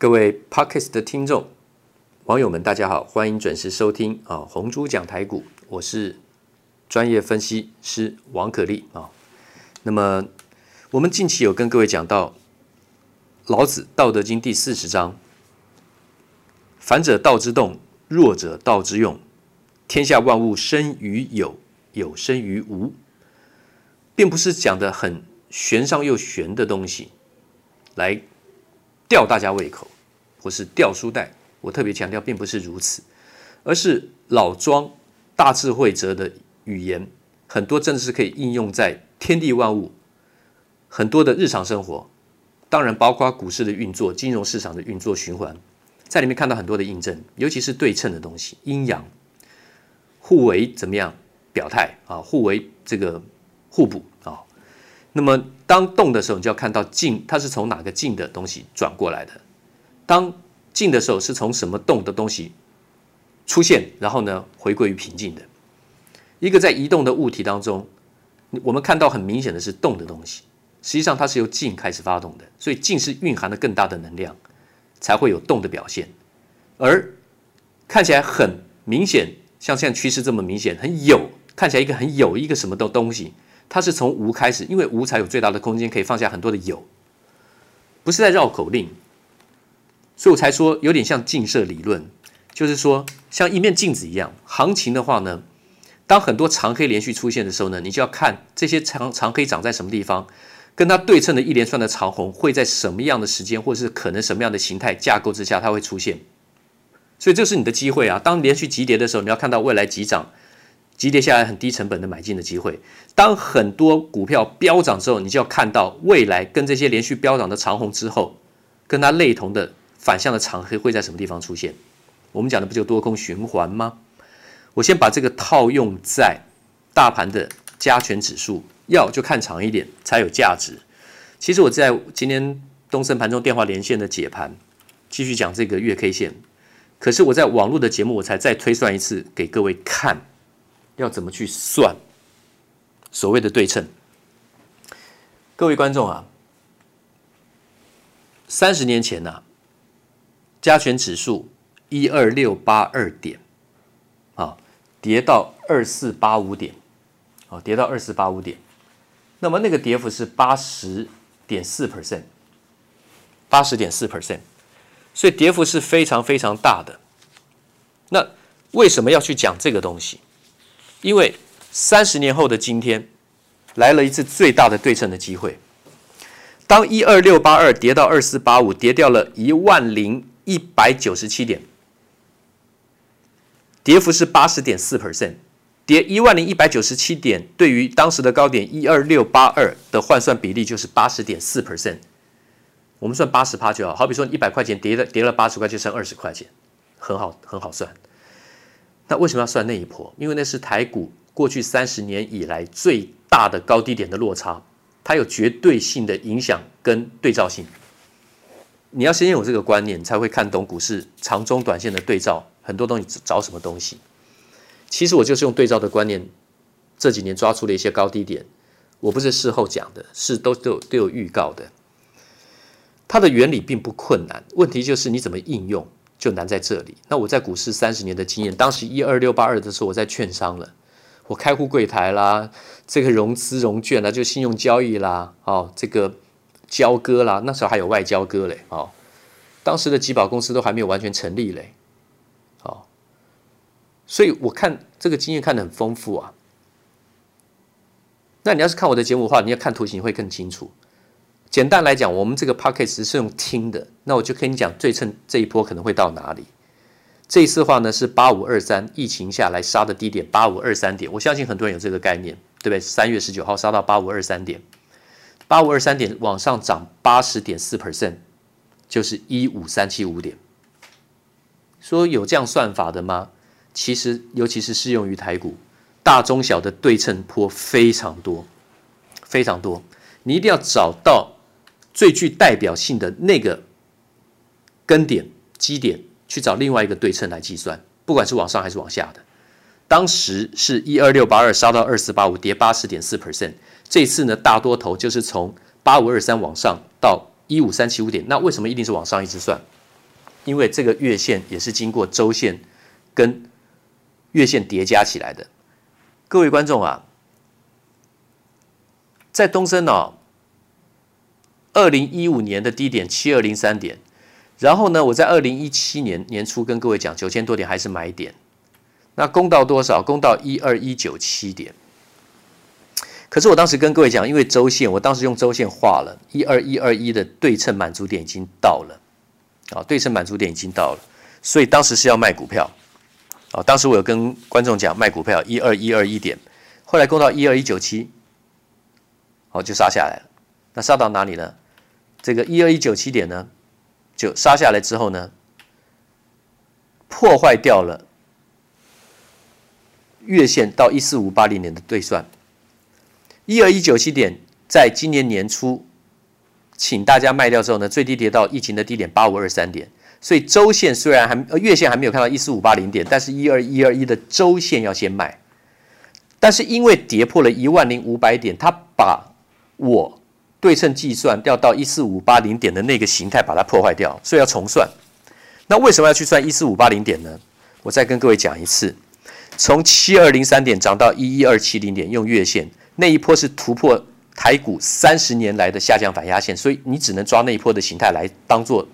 各位 Podcast 的听众、网友们，大家好，欢迎准时收听啊！红猪讲台股，我是专业分析师王可立啊。那么，我们近期有跟各位讲到老子《道德经》第四十章：“反者道之动，弱者道之用。天下万物生于有，有生于无。”并不是讲的很玄上又玄的东西，来。吊大家胃口，或是吊书袋，我特别强调，并不是如此，而是老庄大智慧者的语言，很多真的是可以应用在天地万物，很多的日常生活，当然包括股市的运作、金融市场的运作循环，在里面看到很多的印证，尤其是对称的东西，阴阳互为怎么样表态啊，互为这个互补。那么，当动的时候，你就要看到静，它是从哪个静的东西转过来的；当静的时候，是从什么动的东西出现，然后呢，回归于平静的。一个在移动的物体当中，我们看到很明显的是动的东西，实际上它是由静开始发动的，所以静是蕴含了更大的能量，才会有动的表现。而看起来很明显，像现在趋势这么明显，很有，看起来一个很有一个什么的东西。它是从无开始，因为无才有最大的空间，可以放下很多的有，不是在绕口令，所以我才说有点像镜射理论，就是说像一面镜子一样。行情的话呢，当很多长黑连续出现的时候呢，你就要看这些长长黑长在什么地方，跟它对称的一连串的长红会在什么样的时间，或是可能什么样的形态架构之下它会出现。所以这是你的机会啊！当连续急跌的时候，你要看到未来急涨。急跌下来很低成本的买进的机会，当很多股票飙涨之后，你就要看到未来跟这些连续飙涨的长红之后，跟它类同的反向的长黑会在什么地方出现？我们讲的不就多空循环吗？我先把这个套用在大盘的加权指数，要就看长一点才有价值。其实我在今天东森盘中电话连线的解盘，继续讲这个月 K 线，可是我在网络的节目我才再推算一次给各位看。要怎么去算所谓的对称？各位观众啊，三十年前呐、加权指数一二六八二点，啊，跌到二四八五点，啊，跌到二四八五点，那么那个跌幅是八十点四 percent，八十点四 percent，所以跌幅是非常非常大的。那为什么要去讲这个东西？因为三十年后的今天，来了一次最大的对称的机会。当一二六八二跌到二四八五，跌掉了一万零一百九十七点，跌幅是八十点四 percent，跌一万零一百九十七点，对于当时的高点一二六八二的换算比例就是八十点四 percent。我们算八十趴就好，好比说一百块钱跌了跌了八十块，就剩二十块钱，很好很好算。那为什么要算那一波？因为那是台股过去三十年以来最大的高低点的落差，它有绝对性的影响跟对照性。你要先有这个观念，才会看懂股市长中短线的对照，很多东西找什么东西。其实我就是用对照的观念，这几年抓出了一些高低点。我不是事后讲的，是都都有都有预告的。它的原理并不困难，问题就是你怎么应用。就难在这里。那我在股市三十年的经验，当时一二六八二的时候，我在券商了，我开户柜台啦，这个融资融券啦，就信用交易啦，哦，这个交割啦，那时候还有外交割嘞，哦，当时的集保公司都还没有完全成立嘞，哦，所以我看这个经验看得很丰富啊。那你要是看我的节目的话，你要看图形会更清楚。简单来讲，我们这个 podcast 是用听的，那我就跟你讲对称这一波可能会到哪里。这一次的话呢是八五二三，疫情下来杀的低点八五二三点，我相信很多人有这个概念，对不对？三月十九号杀到八五二三点，八五二三点往上涨八十点四 percent，就是一五三七五点。说有这样算法的吗？其实，尤其是适用于台股，大中小的对称坡非常多，非常多，你一定要找到。最具代表性的那个根点基点，去找另外一个对称来计算，不管是往上还是往下的。当时是一二六八二杀到二四八五，跌八十点四 percent。这次呢，大多头就是从八五二三往上到一五三七五点。那为什么一定是往上一直算？因为这个月线也是经过周线跟月线叠加起来的。各位观众啊，在东森哦，二零一五年的低点七二零三点，然后呢，我在二零一七年年初跟各位讲九千多点还是买点，那攻到多少？攻到一二一九七点。可是我当时跟各位讲，因为周线，我当时用周线画了一二一二一的对称满足点已经到了，啊，对称满足点已经到了，所以当时是要卖股票，啊，当时我有跟观众讲卖股票一二一二一点，后来攻到一二一九七，好，就杀下来了，那杀到哪里呢？这个一二一九七点呢，就杀下来之后呢，破坏掉了月线到一四五八零点的对算。一二一九七点，在今年年初，请大家卖掉之后呢，最低跌到疫情的低点八五二三点，所以周线虽然还月线还没有看到一四五八零点，但是一二一二一的周线要先卖，但是因为跌破了一万零五百点，它把我对称计算要到一四五八零点的那个形态把它破坏掉，所以要重算。那为什么要去算一四五八零点呢？我再跟各位讲一次，从七二零三点涨到一一二七零点，用月线。那一波是突破台股三十年来的下降反压线，所以你只能抓那一波的形态来当做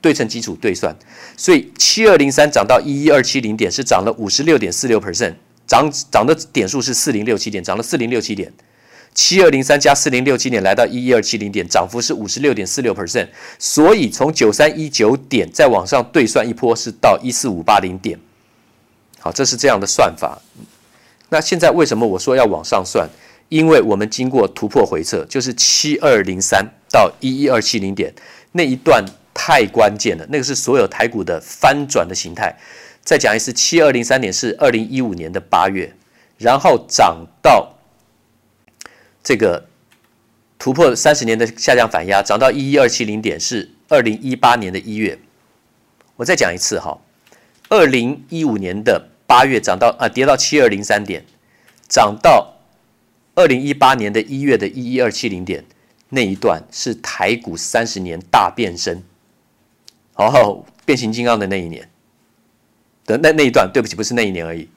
对称基础对算。所以七二零三涨到一一二七零点是涨了五十六点四六 percent，涨涨的点数是四零六七点，涨了四零六七点。七二零三加四零六七点来到一一二七零点，涨幅是五十六点四六 percent。所以从九三一九点再往上对算一波是到一四五八零点。好，这是这样的算法。那现在为什么我说要往上算？因为我们经过突破回撤，就是七二零三到一一二七零点那一段太关键了，那个是所有台股的翻转的形态。再讲一次，七二零三点是二零一五年的八月，然后涨到这个突破三十年的下降反压，涨到一一二七零点是二零一八年的一月。我再讲一次哈，二零一五年的八月涨到啊跌到七二零三点，涨到。二零一八年的一月的一一二七零点那一段是台股三十年大变身，哦，变形金刚的那一年的那那一段，对不起，不是那一年而已，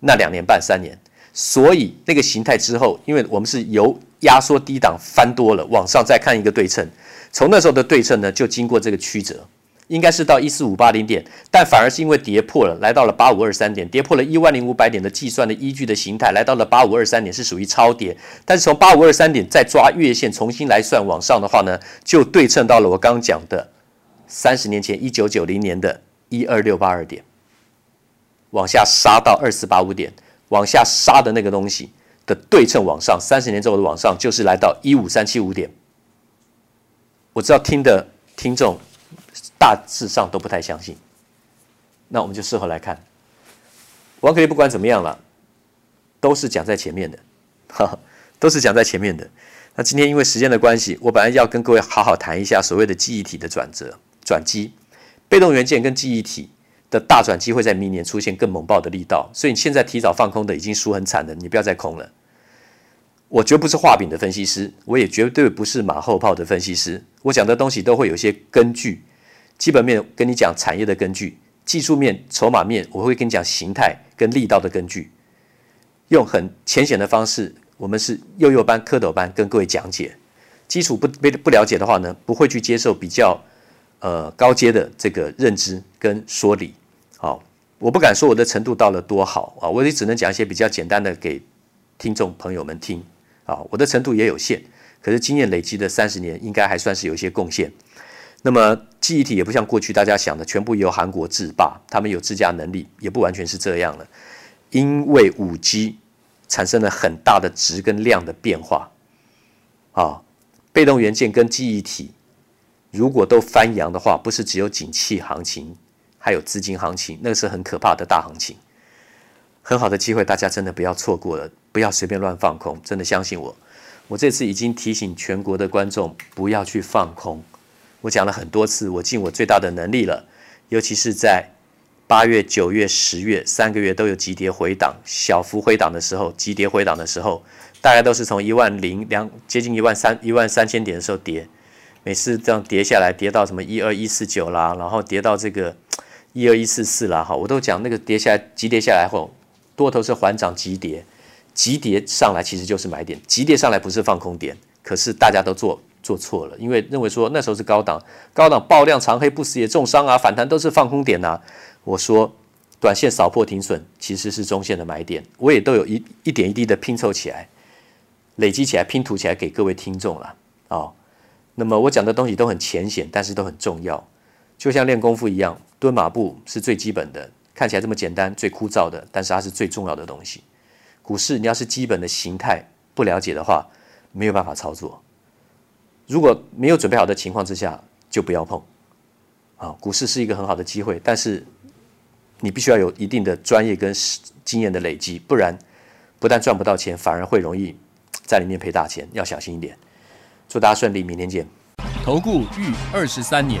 那两年半三年，所以那个形态之后，因为我们是由压缩低档翻多了，往上再看一个对称，从那时候的对称呢，就经过这个曲折。应该是到一四五八零点，但反而是因为跌破了，来到了八五二三点，跌破了一万零五百点的计算的依据的形态，来到了八五二三点是属于超跌。但是从八五二三点再抓月线重新来算往上的话呢，就对称到了我刚刚讲的三十年前一九九零年的一二六八二点，往下杀到二四八五点，往下杀的那个东西的对称往上，三十年之后的往上就是来到一五三七五点。我知道听的听众。大致上都不太相信，那我们就事后来看。王可立不管怎么样了，都是讲在前面的，哈哈，都是讲在前面的。那今天因为时间的关系，我本来要跟各位好好谈一下所谓的记忆体的转折、转机，被动元件跟记忆体的大转机会在明年出现更猛爆的力道，所以你现在提早放空的已经输很惨了，你不要再空了。我绝不是画饼的分析师，我也绝对不是马后炮的分析师，我讲的东西都会有些根据。基本面跟你讲产业的根据，技术面、筹码面我会跟你讲形态跟力道的根据，用很浅显的方式，我们是幼幼班、蝌蚪班跟各位讲解。基础不不不了解的话呢，不会去接受比较呃高阶的这个认知跟说理。好，我不敢说我的程度到了多好啊，我也只能讲一些比较简单的给听众朋友们听啊。我的程度也有限，可是经验累积的三十年，应该还算是有一些贡献。那么记忆体也不像过去大家想的全部由韩国制霸，他们有自家能力，也不完全是这样了。因为五 G 产生了很大的值跟量的变化，啊，被动元件跟记忆体如果都翻扬的话，不是只有景气行情，还有资金行情，那个是很可怕的大行情。很好的机会，大家真的不要错过了，不要随便乱放空，真的相信我，我这次已经提醒全国的观众不要去放空。我讲了很多次，我尽我最大的能力了，尤其是在八月、九月、十月三个月都有急跌回档、小幅回档的时候，急跌回档的时候，大概都是从一万零两接近一万三、一万三千点的时候跌，每次这样跌下来，跌到什么一二一四九啦，然后跌到这个一二一四四啦，哈，我都讲那个跌下来急跌下来后，多头是缓涨急跌，急跌上来其实就是买点，急跌上来不是放空点，可是大家都做做错了，因为认为说那时候是高档，高档爆量长黑不死也重伤啊，反弹都是放空点呐、我说短线扫破停损其实是中线的买点，我也都有一一点一滴的拼凑起来，累积起来拼图起来给各位听众了哦。那么我讲的东西都很浅显，但是都很重要，就像练功夫一样，蹲马步是最基本的，看起来这么简单，最枯燥的，但是它是最重要的东西。股市你要是基本的形态不了解的话，没有办法操作。如果没有准备好的情况之下，就不要碰。啊，股市是一个很好的机会，但是你必须要有一定的专业跟经验的累积，不然不但赚不到钱，反而会容易在里面赔大钱，要小心一点。祝大家顺利，明天见。投顾逾二十三年，